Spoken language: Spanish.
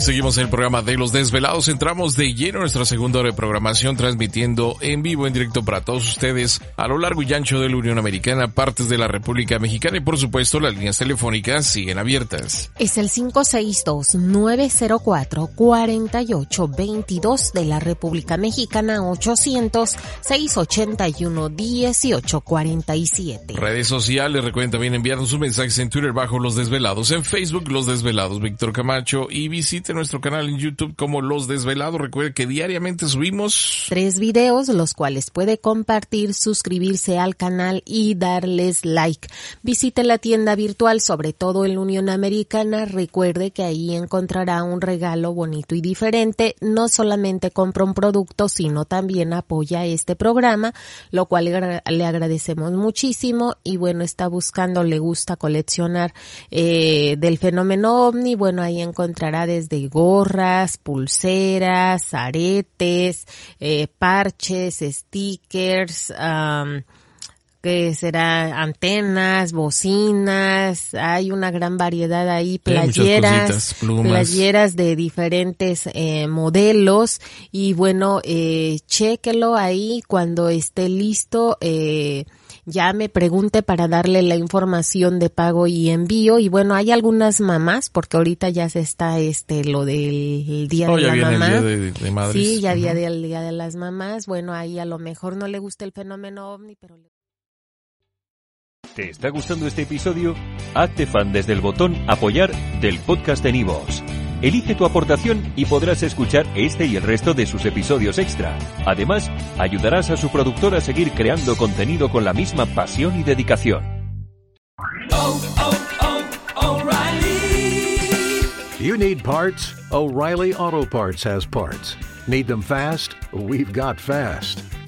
Seguimos en el programa de Los Desvelados. Entramos de lleno a nuestra segunda hora de programación, transmitiendo en vivo, en directo para todos ustedes a lo largo y ancho de la Unión Americana, partes de la República Mexicana y por supuesto las líneas telefónicas siguen abiertas. Es el 562-904-4822 de la República Mexicana, 800-681-1847. Redes sociales, recuerden también enviarnos sus mensajes en Twitter bajo Los Desvelados, en Facebook Los Desvelados, Víctor Camacho y visite nuestro canal en YouTube como Los Desvelados. Recuerde que diariamente subimos tres videos, los cuales puede compartir, suscribirse al canal y darles like. Visite la tienda virtual, sobre todo en la Unión Americana. Recuerde que ahí encontrará un regalo bonito y diferente. No solamente compra un producto, sino también apoya este programa, lo cual le agradecemos muchísimo. Y bueno, está buscando, le gusta coleccionar eh, del fenómeno ovni. Bueno, ahí encontrará gorras, pulseras, aretes, eh, parches, stickers, que será antenas, bocinas, hay una gran variedad ahí, playeras, playeras de diferentes eh, modelos. Y bueno, eh, chéquelo ahí cuando esté listo, eh, ya me pregunte para darle la información de pago y envío. Y bueno hay algunas mamás porque ahorita ya se está este lo del día oh, de la mamá. De, sí ya día del día de las mamás. Bueno ahí a lo mejor no le gusta el fenómeno ovni pero ¿Te está gustando este episodio? Hazte fan desde el botón apoyar del podcast de Nivos. Elige tu aportación y podrás escuchar este y el resto de sus episodios extra. Además, ayudarás a su productor a seguir creando contenido con la misma pasión y dedicación. Oh, oh, oh, you need parts? O'Reilly Auto Parts has parts. Need them fast? We've got fast.